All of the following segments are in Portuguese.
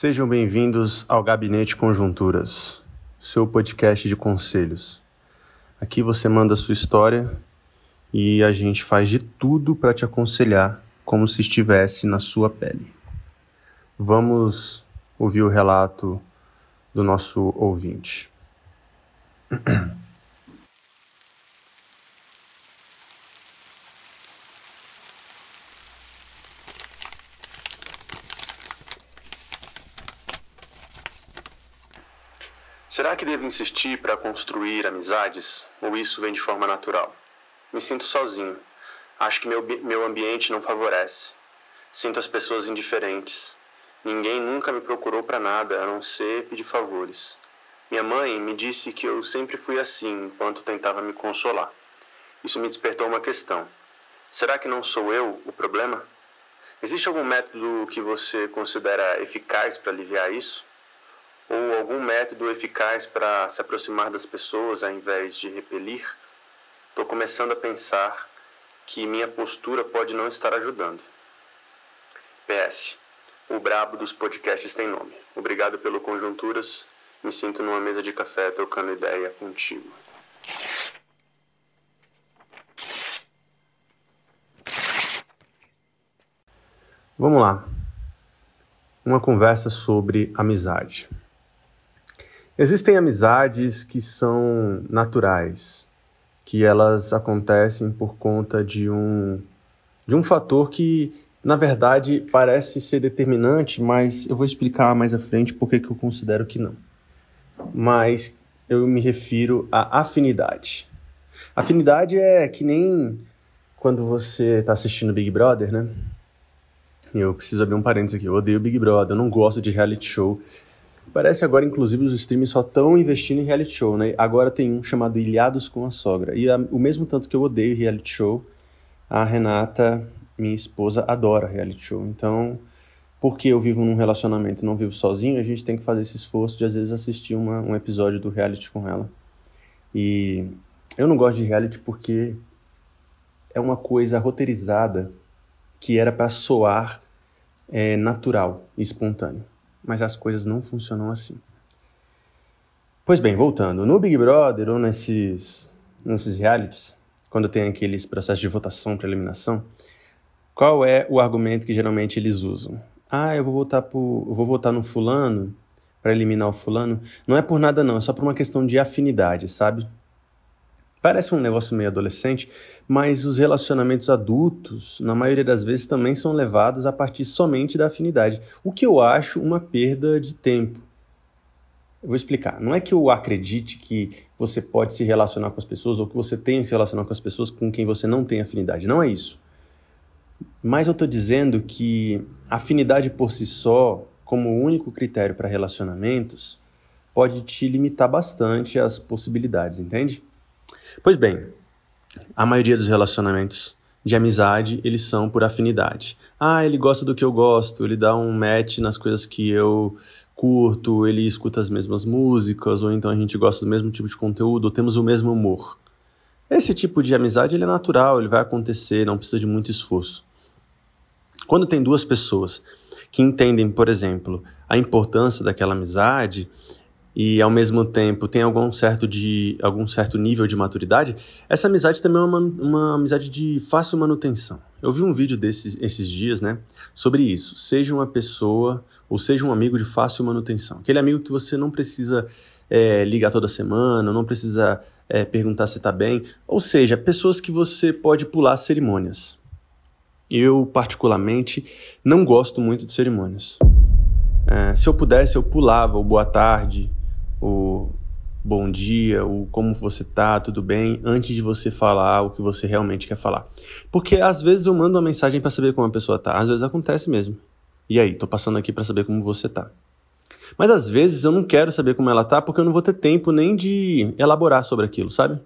Sejam bem-vindos ao Gabinete Conjunturas, seu podcast de conselhos. Aqui você manda a sua história e a gente faz de tudo para te aconselhar como se estivesse na sua pele. Vamos ouvir o relato do nosso ouvinte. Será que devo insistir para construir amizades ou isso vem de forma natural? Me sinto sozinho. Acho que meu, meu ambiente não favorece. Sinto as pessoas indiferentes. Ninguém nunca me procurou para nada a não ser pedir favores. Minha mãe me disse que eu sempre fui assim enquanto tentava me consolar. Isso me despertou uma questão. Será que não sou eu o problema? Existe algum método que você considera eficaz para aliviar isso? Ou algum método eficaz para se aproximar das pessoas ao invés de repelir, estou começando a pensar que minha postura pode não estar ajudando. PS. O brabo dos podcasts tem nome. Obrigado pelo Conjunturas. Me sinto numa mesa de café trocando ideia contigo. Vamos lá. Uma conversa sobre amizade. Existem amizades que são naturais, que elas acontecem por conta de um, de um fator que, na verdade, parece ser determinante, mas eu vou explicar mais à frente por que eu considero que não. Mas eu me refiro à afinidade. Afinidade é que nem quando você está assistindo Big Brother, né? Eu preciso abrir um parênteses aqui. Eu odeio Big Brother, eu não gosto de reality show. Parece agora, inclusive, os streams só estão investindo em reality show, né? Agora tem um chamado Ilhados com a Sogra. E a, o mesmo tanto que eu odeio reality show, a Renata, minha esposa, adora reality show. Então, porque eu vivo num relacionamento e não vivo sozinho, a gente tem que fazer esse esforço de, às vezes, assistir uma, um episódio do reality com ela. E eu não gosto de reality porque é uma coisa roteirizada que era para soar é, natural e espontâneo mas as coisas não funcionam assim. Pois bem, voltando, no Big Brother ou nesses, nesses realities, quando tem aqueles processos de votação para eliminação, qual é o argumento que geralmente eles usam? Ah, eu vou votar por, eu vou votar no fulano para eliminar o fulano. Não é por nada não, é só por uma questão de afinidade, sabe? Parece um negócio meio adolescente, mas os relacionamentos adultos, na maioria das vezes, também são levados a partir somente da afinidade, o que eu acho uma perda de tempo. Eu vou explicar. Não é que eu acredite que você pode se relacionar com as pessoas ou que você tenha se relacionar com as pessoas com quem você não tem afinidade. Não é isso. Mas eu estou dizendo que afinidade por si só, como único critério para relacionamentos, pode te limitar bastante as possibilidades, entende? Pois bem, a maioria dos relacionamentos de amizade, eles são por afinidade. Ah, ele gosta do que eu gosto, ele dá um match nas coisas que eu curto, ele escuta as mesmas músicas, ou então a gente gosta do mesmo tipo de conteúdo, ou temos o mesmo humor. Esse tipo de amizade ele é natural, ele vai acontecer, não precisa de muito esforço. Quando tem duas pessoas que entendem, por exemplo, a importância daquela amizade e ao mesmo tempo tem algum certo, de, algum certo nível de maturidade, essa amizade também é uma, uma amizade de fácil manutenção. Eu vi um vídeo desses esses dias, né, sobre isso. Seja uma pessoa ou seja um amigo de fácil manutenção. Aquele amigo que você não precisa é, ligar toda semana, não precisa é, perguntar se está bem. Ou seja, pessoas que você pode pular cerimônias. Eu, particularmente, não gosto muito de cerimônias. É, se eu pudesse, eu pulava o boa tarde, o bom dia, o como você tá, tudo bem, antes de você falar o que você realmente quer falar. Porque às vezes eu mando uma mensagem para saber como a pessoa tá, às vezes acontece mesmo. E aí, tô passando aqui para saber como você tá. Mas às vezes eu não quero saber como ela tá porque eu não vou ter tempo nem de elaborar sobre aquilo, sabe?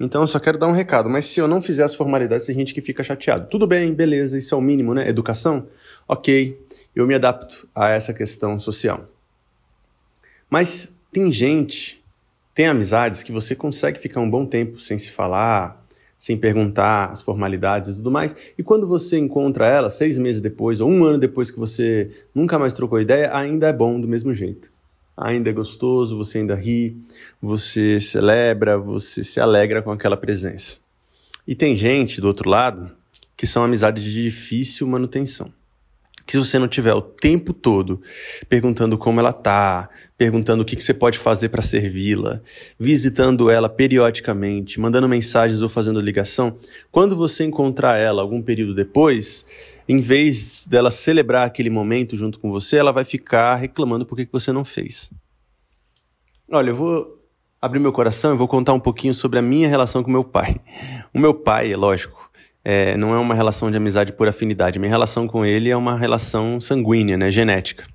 Então eu só quero dar um recado, mas se eu não fizer as formalidades, tem gente que fica chateado. Tudo bem, beleza, isso é o mínimo, né? Educação? Ok, eu me adapto a essa questão social. Mas tem gente, tem amizades que você consegue ficar um bom tempo sem se falar, sem perguntar as formalidades e tudo mais. E quando você encontra ela, seis meses depois ou um ano depois que você nunca mais trocou ideia, ainda é bom do mesmo jeito. Ainda é gostoso, você ainda ri, você celebra, você se alegra com aquela presença. E tem gente do outro lado que são amizades de difícil manutenção que se você não tiver o tempo todo perguntando como ela tá, perguntando o que, que você pode fazer para servi-la, visitando ela periodicamente, mandando mensagens ou fazendo ligação, quando você encontrar ela algum período depois, em vez dela celebrar aquele momento junto com você, ela vai ficar reclamando por que, que você não fez. Olha, eu vou abrir meu coração e vou contar um pouquinho sobre a minha relação com meu pai. O meu pai, é lógico, é, não é uma relação de amizade por afinidade. Minha relação com ele é uma relação sanguínea, né, genética.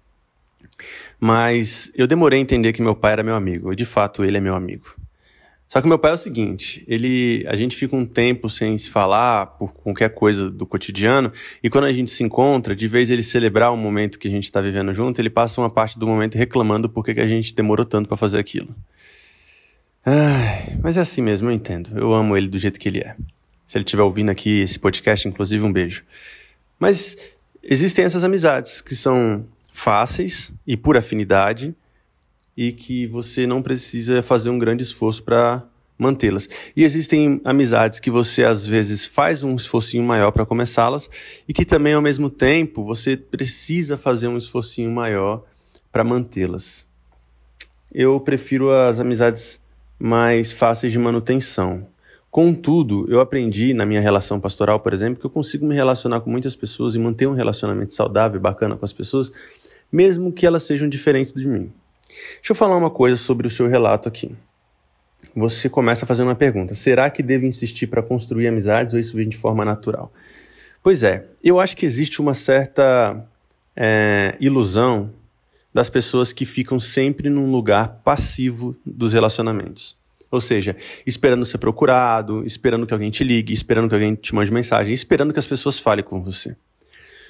Mas eu demorei a entender que meu pai era meu amigo. E de fato ele é meu amigo. Só que meu pai é o seguinte, ele, a gente fica um tempo sem se falar por qualquer coisa do cotidiano, e quando a gente se encontra, de vez ele celebrar o momento que a gente está vivendo junto, ele passa uma parte do momento reclamando por que a gente demorou tanto para fazer aquilo. Ai, mas é assim mesmo, eu entendo. Eu amo ele do jeito que ele é. Se ele estiver ouvindo aqui esse podcast, inclusive, um beijo. Mas existem essas amizades que são fáceis e por afinidade e que você não precisa fazer um grande esforço para mantê-las. E existem amizades que você às vezes faz um esforcinho maior para começá-las e que também ao mesmo tempo você precisa fazer um esforcinho maior para mantê-las. Eu prefiro as amizades mais fáceis de manutenção. Contudo, eu aprendi na minha relação pastoral, por exemplo, que eu consigo me relacionar com muitas pessoas e manter um relacionamento saudável e bacana com as pessoas, mesmo que elas sejam diferentes de mim. Deixa eu falar uma coisa sobre o seu relato aqui. Você começa fazendo uma pergunta: será que devo insistir para construir amizades ou isso vem de forma natural? Pois é, eu acho que existe uma certa é, ilusão das pessoas que ficam sempre num lugar passivo dos relacionamentos. Ou seja, esperando ser procurado, esperando que alguém te ligue, esperando que alguém te mande mensagem, esperando que as pessoas falem com você.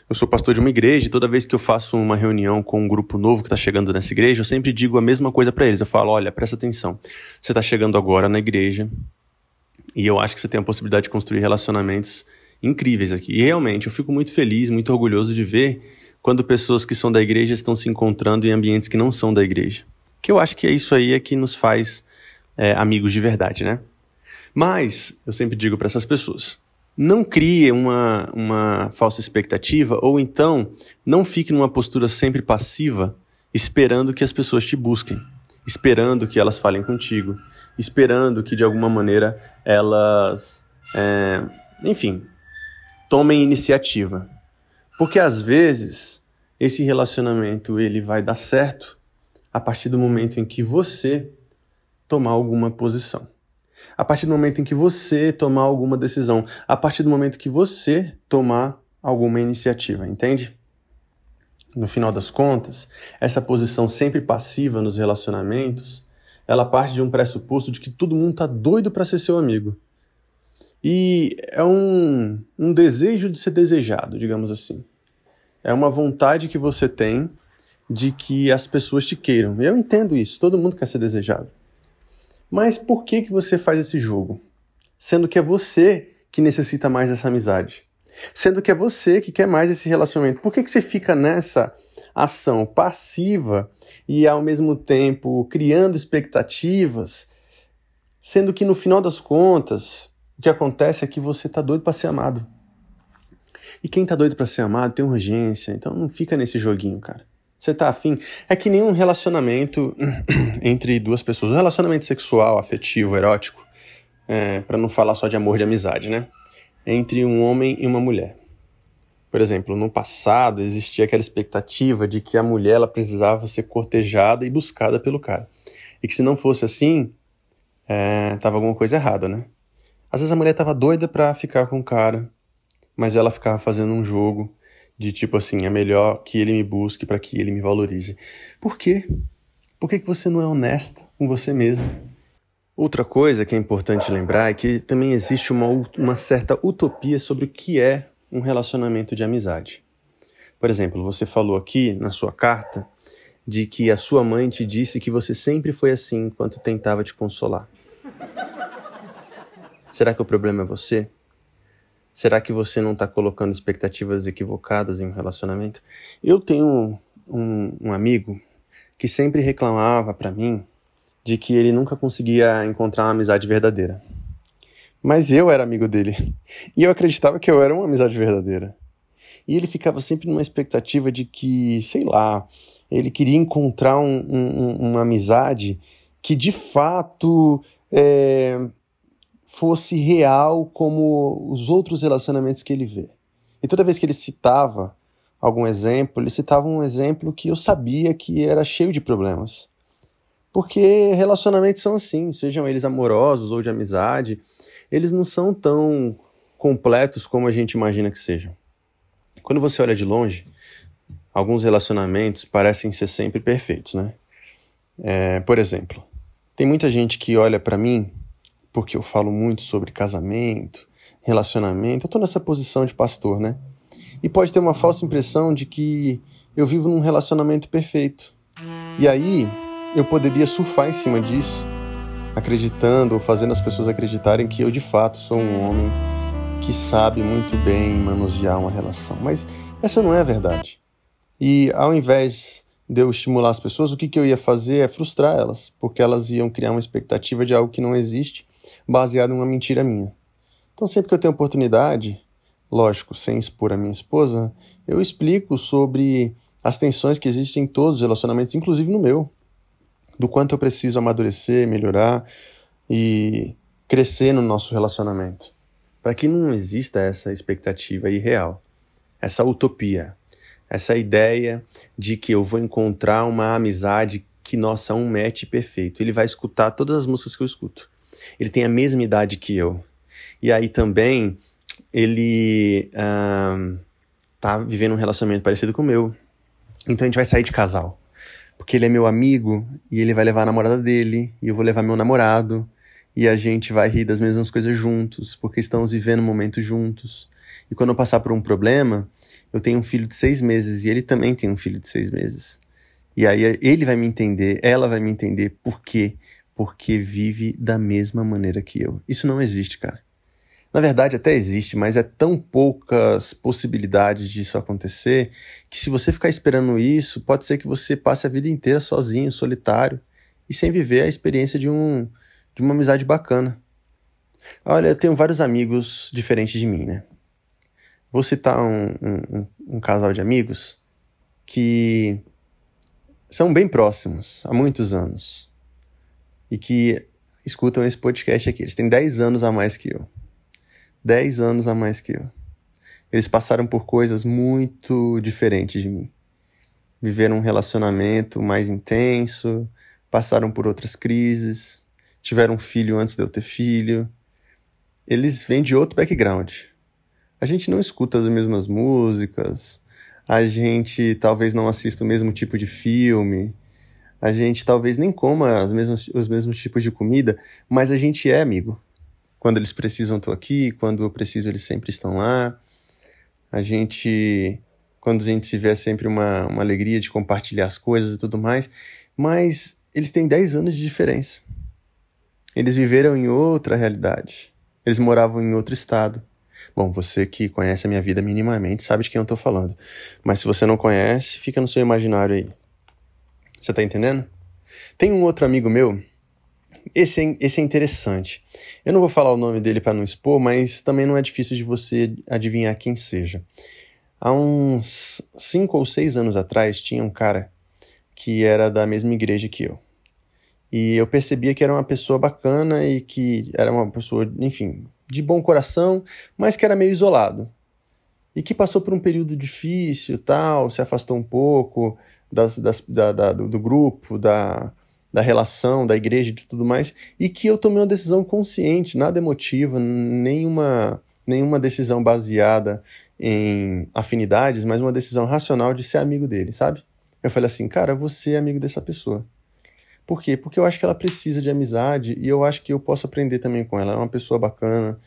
Eu sou pastor de uma igreja e toda vez que eu faço uma reunião com um grupo novo que está chegando nessa igreja, eu sempre digo a mesma coisa para eles. Eu falo: olha, presta atenção. Você está chegando agora na igreja e eu acho que você tem a possibilidade de construir relacionamentos incríveis aqui. E realmente eu fico muito feliz, muito orgulhoso de ver quando pessoas que são da igreja estão se encontrando em ambientes que não são da igreja. Que eu acho que é isso aí é que nos faz é, amigos de verdade, né? Mas, eu sempre digo para essas pessoas, não crie uma, uma falsa expectativa ou então não fique numa postura sempre passiva esperando que as pessoas te busquem, esperando que elas falem contigo, esperando que de alguma maneira elas, é, enfim, tomem iniciativa. Porque às vezes esse relacionamento ele vai dar certo a partir do momento em que você tomar alguma posição. A partir do momento em que você tomar alguma decisão, a partir do momento que você tomar alguma iniciativa, entende? No final das contas, essa posição sempre passiva nos relacionamentos, ela parte de um pressuposto de que todo mundo tá doido para ser seu amigo. E é um, um desejo de ser desejado, digamos assim. É uma vontade que você tem de que as pessoas te queiram. Eu entendo isso, todo mundo quer ser desejado. Mas por que que você faz esse jogo? Sendo que é você que necessita mais dessa amizade. Sendo que é você que quer mais esse relacionamento. Por que que você fica nessa ação passiva e ao mesmo tempo criando expectativas, sendo que no final das contas, o que acontece é que você tá doido para ser amado. E quem tá doido para ser amado tem urgência, então não fica nesse joguinho, cara. Você tá afim? É que nenhum relacionamento entre duas pessoas, um relacionamento sexual, afetivo, erótico, é, para não falar só de amor de amizade, né? Entre um homem e uma mulher. Por exemplo, no passado existia aquela expectativa de que a mulher ela precisava ser cortejada e buscada pelo cara. E que se não fosse assim, é, tava alguma coisa errada, né? Às vezes a mulher tava doida pra ficar com o cara, mas ela ficava fazendo um jogo de tipo assim, é melhor que ele me busque para que ele me valorize. Por quê? Por que, que você não é honesta com você mesmo? Outra coisa que é importante lembrar é que também existe uma, uma certa utopia sobre o que é um relacionamento de amizade. Por exemplo, você falou aqui na sua carta de que a sua mãe te disse que você sempre foi assim enquanto tentava te consolar. Será que o problema é você? Será que você não está colocando expectativas equivocadas em um relacionamento? Eu tenho um, um amigo que sempre reclamava para mim de que ele nunca conseguia encontrar uma amizade verdadeira. Mas eu era amigo dele e eu acreditava que eu era uma amizade verdadeira. E ele ficava sempre numa expectativa de que, sei lá, ele queria encontrar um, um, uma amizade que de fato é, fosse real como os outros relacionamentos que ele vê. E toda vez que ele citava algum exemplo, ele citava um exemplo que eu sabia que era cheio de problemas. Porque relacionamentos são assim, sejam eles amorosos ou de amizade, eles não são tão completos como a gente imagina que sejam. Quando você olha de longe, alguns relacionamentos parecem ser sempre perfeitos, né? É, por exemplo, tem muita gente que olha para mim porque eu falo muito sobre casamento, relacionamento. Eu tô nessa posição de pastor, né? E pode ter uma falsa impressão de que eu vivo num relacionamento perfeito. E aí eu poderia surfar em cima disso, acreditando ou fazendo as pessoas acreditarem que eu de fato sou um homem que sabe muito bem manusear uma relação. Mas essa não é a verdade. E ao invés de eu estimular as pessoas, o que, que eu ia fazer é frustrar elas, porque elas iam criar uma expectativa de algo que não existe, baseado em uma mentira minha. Então, sempre que eu tenho oportunidade, lógico, sem expor a minha esposa, eu explico sobre as tensões que existem em todos os relacionamentos, inclusive no meu, do quanto eu preciso amadurecer, melhorar e crescer no nosso relacionamento, para que não exista essa expectativa irreal, essa utopia, essa ideia de que eu vou encontrar uma amizade que, nossa, um match perfeito. Ele vai escutar todas as músicas que eu escuto. Ele tem a mesma idade que eu. E aí também ele uh, tá vivendo um relacionamento parecido com o meu. Então a gente vai sair de casal. Porque ele é meu amigo e ele vai levar a namorada dele e eu vou levar meu namorado e a gente vai rir das mesmas coisas juntos, porque estamos vivendo um juntos. E quando eu passar por um problema, eu tenho um filho de seis meses e ele também tem um filho de seis meses. E aí ele vai me entender, ela vai me entender por quê? Porque vive da mesma maneira que eu. Isso não existe, cara. Na verdade, até existe, mas é tão poucas possibilidades disso acontecer que se você ficar esperando isso, pode ser que você passe a vida inteira sozinho, solitário e sem viver a experiência de um de uma amizade bacana. Olha, eu tenho vários amigos diferentes de mim, né? Vou citar um, um, um casal de amigos que são bem próximos há muitos anos e que escutam esse podcast aqui. Eles têm 10 anos a mais que eu. 10 anos a mais que eu. Eles passaram por coisas muito diferentes de mim. Viveram um relacionamento mais intenso, passaram por outras crises, tiveram um filho antes de eu ter filho. Eles vêm de outro background a gente não escuta as mesmas músicas, a gente talvez não assista o mesmo tipo de filme, a gente talvez nem coma as mesmas, os mesmos tipos de comida, mas a gente é amigo. Quando eles precisam, estou aqui, quando eu preciso, eles sempre estão lá. A gente, quando a gente se vê, é sempre uma, uma alegria de compartilhar as coisas e tudo mais, mas eles têm 10 anos de diferença. Eles viveram em outra realidade. Eles moravam em outro estado. Bom, você que conhece a minha vida minimamente sabe de quem eu tô falando. Mas se você não conhece, fica no seu imaginário aí. Você tá entendendo? Tem um outro amigo meu, esse é, esse é interessante. Eu não vou falar o nome dele para não expor, mas também não é difícil de você adivinhar quem seja. Há uns cinco ou seis anos atrás, tinha um cara que era da mesma igreja que eu. E eu percebia que era uma pessoa bacana e que era uma pessoa, enfim, de bom coração, mas que era meio isolado. E que passou por um período difícil tal, se afastou um pouco das, das, da, da, do, do grupo, da, da relação, da igreja e de tudo mais, e que eu tomei uma decisão consciente, nada emotiva, nenhuma, nenhuma decisão baseada em afinidades, mas uma decisão racional de ser amigo dele, sabe? Eu falei assim, cara, você é amigo dessa pessoa. Por quê? Porque eu acho que ela precisa de amizade e eu acho que eu posso aprender também com ela. Ela é uma pessoa bacana.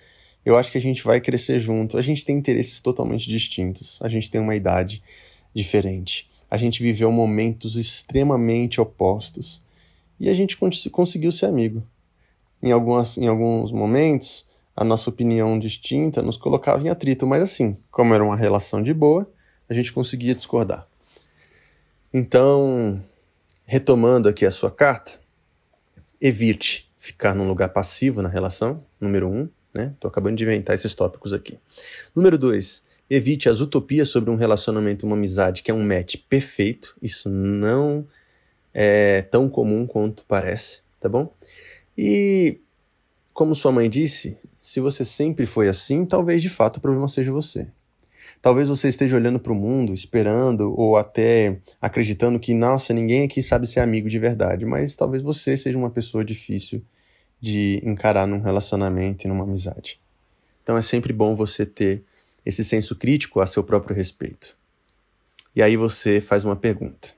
Eu acho que a gente vai crescer junto. A gente tem interesses totalmente distintos. A gente tem uma idade diferente. A gente viveu momentos extremamente opostos. E a gente cons conseguiu ser amigo. Em, algumas, em alguns momentos, a nossa opinião distinta nos colocava em atrito, mas assim, como era uma relação de boa, a gente conseguia discordar. Então, retomando aqui a sua carta, evite ficar num lugar passivo na relação, número um, né? Tô acabando de inventar esses tópicos aqui. Número dois, evite as utopias sobre um relacionamento, uma amizade que é um match perfeito. Isso não é tão comum quanto parece, tá bom? E como sua mãe disse, se você sempre foi assim, talvez de fato o problema seja você. Talvez você esteja olhando para o mundo, esperando ou até acreditando que, nossa, ninguém aqui sabe ser amigo de verdade, mas talvez você seja uma pessoa difícil de encarar num relacionamento e numa amizade. Então é sempre bom você ter esse senso crítico a seu próprio respeito. E aí você faz uma pergunta.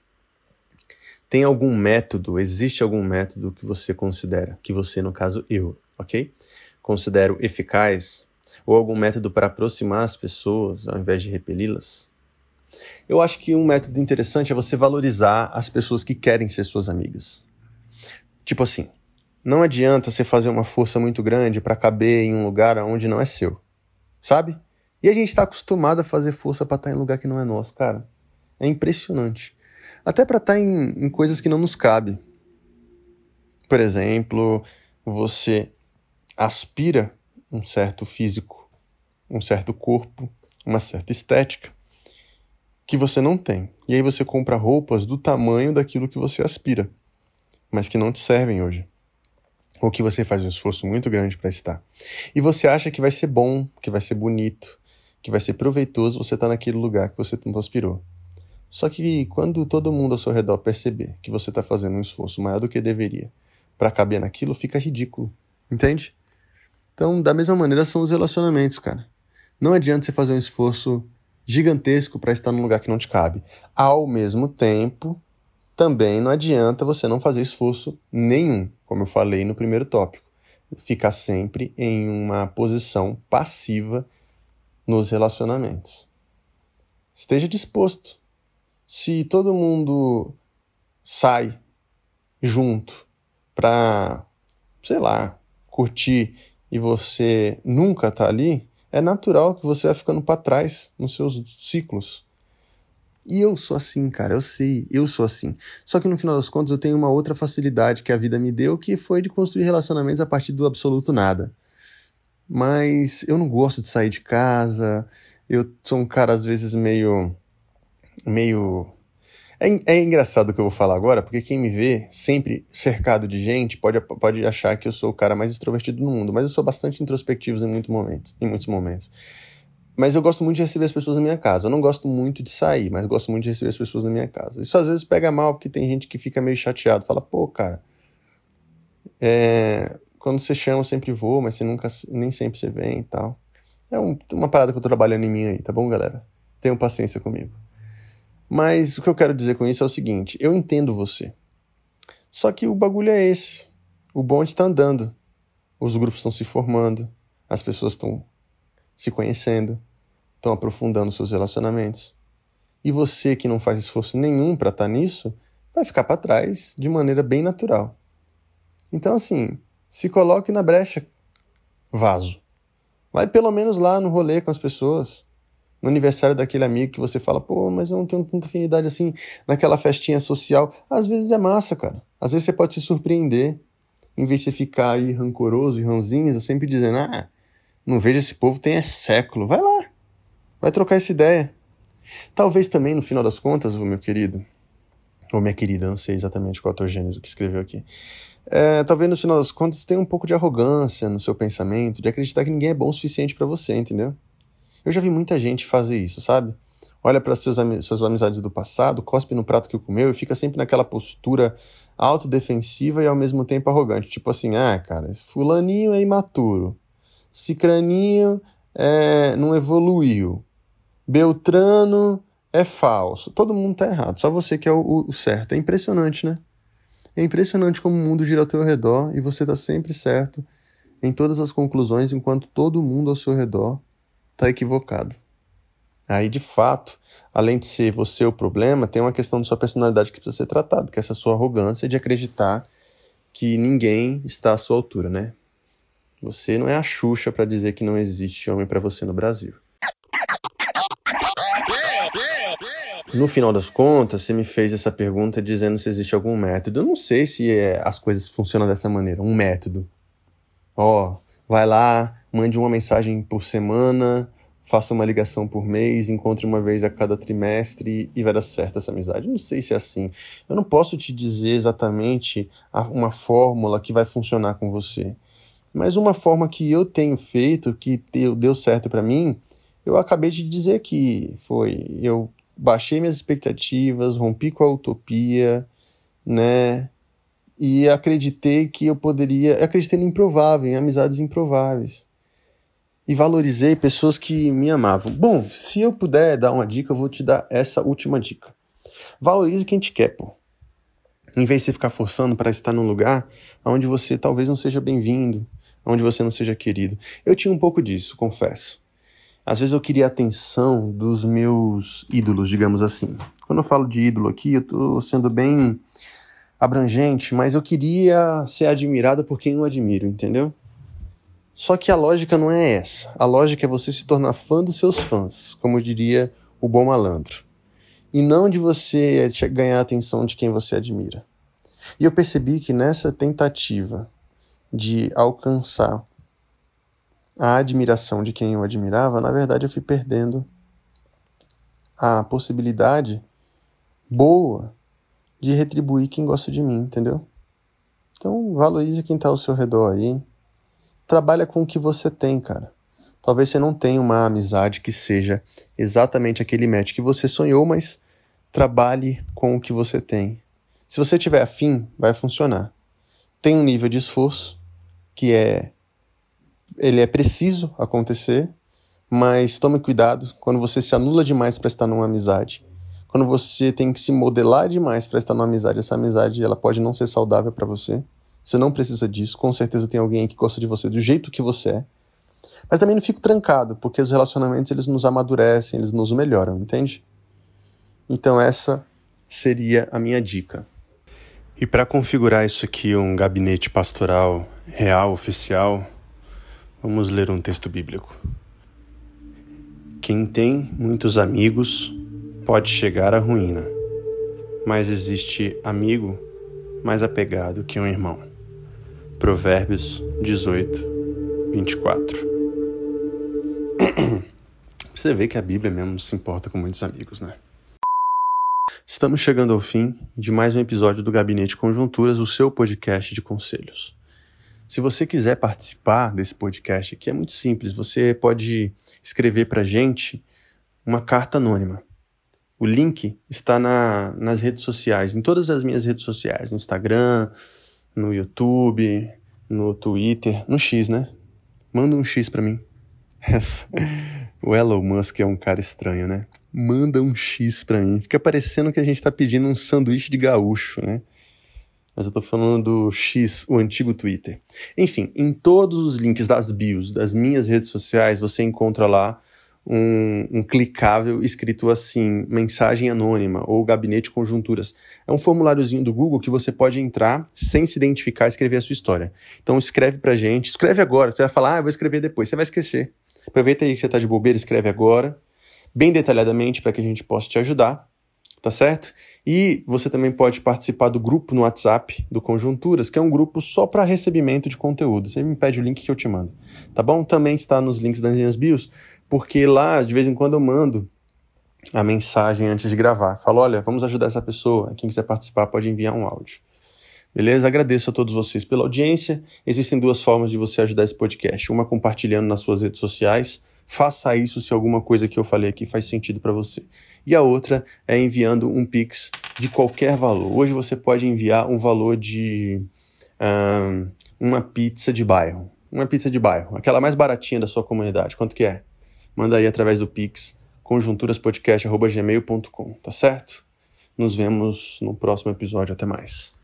Tem algum método, existe algum método que você considera, que você, no caso eu, ok? considero eficaz ou algum método para aproximar as pessoas ao invés de repeli-las? Eu acho que um método interessante é você valorizar as pessoas que querem ser suas amigas. Tipo assim, não adianta você fazer uma força muito grande para caber em um lugar onde não é seu, sabe? E a gente está acostumado a fazer força para estar tá em lugar que não é nosso, cara. É impressionante. Até para estar tá em, em coisas que não nos cabe. Por exemplo, você aspira um certo físico, um certo corpo, uma certa estética que você não tem. E aí você compra roupas do tamanho daquilo que você aspira, mas que não te servem hoje. Ou que você faz um esforço muito grande para estar. E você acha que vai ser bom, que vai ser bonito, que vai ser proveitoso você estar tá naquele lugar que você tanto aspirou. Só que quando todo mundo ao seu redor perceber que você está fazendo um esforço maior do que deveria para caber naquilo, fica ridículo. Entende? Então, da mesma maneira são os relacionamentos, cara. Não adianta você fazer um esforço gigantesco para estar num lugar que não te cabe. Ao mesmo tempo, também não adianta você não fazer esforço nenhum, como eu falei no primeiro tópico. Ficar sempre em uma posição passiva nos relacionamentos. Esteja disposto. Se todo mundo sai junto para, sei lá, curtir e você nunca está ali, é natural que você vai ficando para trás nos seus ciclos. E eu sou assim, cara, eu sei, eu sou assim. Só que no final das contas eu tenho uma outra facilidade que a vida me deu, que foi de construir relacionamentos a partir do absoluto nada. Mas eu não gosto de sair de casa, eu sou um cara às vezes meio meio é, é engraçado o que eu vou falar agora, porque quem me vê sempre cercado de gente pode, pode achar que eu sou o cara mais extrovertido do mundo, mas eu sou bastante introspectivo em, muito momento, em muitos momentos. Mas eu gosto muito de receber as pessoas na minha casa. Eu não gosto muito de sair, mas gosto muito de receber as pessoas na minha casa. Isso às vezes pega mal, porque tem gente que fica meio chateado. Fala, pô, cara, é... quando você chama eu sempre vou, mas você nunca, nem sempre você vem e tal. É um, uma parada que eu tô trabalhando em mim aí, tá bom, galera? Tenham paciência comigo. Mas o que eu quero dizer com isso é o seguinte: eu entendo você. Só que o bagulho é esse. O bonde está andando. Os grupos estão se formando. As pessoas estão se conhecendo. Estão aprofundando seus relacionamentos. E você que não faz esforço nenhum para estar tá nisso, vai ficar para trás de maneira bem natural. Então, assim, se coloque na brecha. Vaso. Vai pelo menos lá no rolê com as pessoas no aniversário daquele amigo que você fala, pô, mas eu não tenho tanta afinidade assim, naquela festinha social. Às vezes é massa, cara. Às vezes você pode se surpreender. Em vez de ficar aí rancoroso e ranzinho, sempre dizendo, ah, não vejo esse povo tem é século. Vai lá. Vai trocar essa ideia. Talvez também, no final das contas, meu querido, ou minha querida, não sei exatamente qual é o gênero que escreveu aqui. É, talvez no final das contas tenha um pouco de arrogância no seu pensamento, de acreditar que ninguém é bom o suficiente para você, entendeu? Eu já vi muita gente fazer isso, sabe? Olha para suas amizades do passado, cospe no prato que comeu e fica sempre naquela postura autodefensiva e ao mesmo tempo arrogante. Tipo assim, ah, cara, esse fulaninho é imaturo. Cicraninho é, não evoluiu. Beltrano é falso. Todo mundo tá errado, só você que é o, o certo. É impressionante, né? É impressionante como o mundo gira ao teu redor e você tá sempre certo em todas as conclusões, enquanto todo mundo ao seu redor está equivocado. Aí, de fato, além de ser você o problema, tem uma questão da sua personalidade que precisa ser tratada, que é essa sua arrogância de acreditar que ninguém está à sua altura, né? Você não é a Xuxa para dizer que não existe homem para você no Brasil. No final das contas, você me fez essa pergunta dizendo se existe algum método. Eu não sei se é, as coisas funcionam dessa maneira. Um método. Ó, oh, vai lá, mande uma mensagem por semana, faça uma ligação por mês, encontre uma vez a cada trimestre e vai dar certo essa amizade. Eu não sei se é assim. Eu não posso te dizer exatamente uma fórmula que vai funcionar com você. Mas uma forma que eu tenho feito, que deu, certo para mim, eu acabei de dizer que foi eu baixei minhas expectativas, rompi com a utopia, né? E acreditei que eu poderia, acreditei no improvável, em amizades improváveis. E valorizei pessoas que me amavam. Bom, se eu puder dar uma dica, eu vou te dar essa última dica. Valorize quem te quer, pô. Em vez de você ficar forçando para estar num lugar onde você talvez não seja bem-vindo, onde você não seja querido. Eu tinha um pouco disso, confesso. Às vezes eu queria a atenção dos meus ídolos, digamos assim. Quando eu falo de ídolo aqui, eu estou sendo bem abrangente, mas eu queria ser admirado por quem eu admiro, entendeu? Só que a lógica não é essa. A lógica é você se tornar fã dos seus fãs, como diria o bom malandro. E não de você ganhar a atenção de quem você admira. E eu percebi que nessa tentativa de alcançar a admiração de quem eu admirava, na verdade eu fui perdendo a possibilidade boa de retribuir quem gosta de mim, entendeu? Então valorize quem está ao seu redor aí. Trabalha com o que você tem, cara. Talvez você não tenha uma amizade que seja exatamente aquele match que você sonhou, mas trabalhe com o que você tem. Se você tiver afim, vai funcionar. Tem um nível de esforço que é ele é preciso acontecer, mas tome cuidado quando você se anula demais para estar numa amizade. Quando você tem que se modelar demais para estar numa amizade, essa amizade ela pode não ser saudável para você. Você não precisa disso. Com certeza tem alguém que gosta de você do jeito que você é. Mas também não fico trancado, porque os relacionamentos eles nos amadurecem, eles nos melhoram, entende? Então essa seria a minha dica. E para configurar isso aqui um gabinete pastoral real oficial, Vamos ler um texto bíblico. Quem tem muitos amigos pode chegar à ruína, mas existe amigo mais apegado que um irmão. Provérbios 18, 24. Você vê que a Bíblia mesmo se importa com muitos amigos, né? Estamos chegando ao fim de mais um episódio do Gabinete Conjunturas, o seu podcast de conselhos. Se você quiser participar desse podcast aqui, é muito simples. Você pode escrever para a gente uma carta anônima. O link está na, nas redes sociais, em todas as minhas redes sociais, no Instagram, no YouTube, no Twitter, no X, né? Manda um X para mim. O Elon Musk é um cara estranho, né? Manda um X para mim. Fica parecendo que a gente tá pedindo um sanduíche de gaúcho, né? Mas eu estou falando do X, o antigo Twitter. Enfim, em todos os links das bios das minhas redes sociais, você encontra lá um, um, clicável escrito assim, mensagem anônima ou gabinete conjunturas. É um formuláriozinho do Google que você pode entrar sem se identificar e escrever a sua história. Então escreve pra gente, escreve agora. Você vai falar, ah, eu vou escrever depois. Você vai esquecer. Aproveita aí que você está de bobeira, escreve agora, bem detalhadamente para que a gente possa te ajudar tá certo? E você também pode participar do grupo no WhatsApp do Conjunturas, que é um grupo só para recebimento de conteúdo. Você me pede o link que eu te mando, tá bom? Também está nos links das minhas bios, porque lá de vez em quando eu mando a mensagem antes de gravar. Falo, olha, vamos ajudar essa pessoa. Quem quiser participar pode enviar um áudio. Beleza? Agradeço a todos vocês pela audiência. Existem duas formas de você ajudar esse podcast. Uma compartilhando nas suas redes sociais Faça isso se alguma coisa que eu falei aqui faz sentido para você. E a outra é enviando um Pix de qualquer valor. Hoje você pode enviar um valor de um, uma pizza de bairro. Uma pizza de bairro, aquela mais baratinha da sua comunidade. Quanto que é? Manda aí através do Pix, conjunturaspodcast.gmail.com, tá certo? Nos vemos no próximo episódio. Até mais.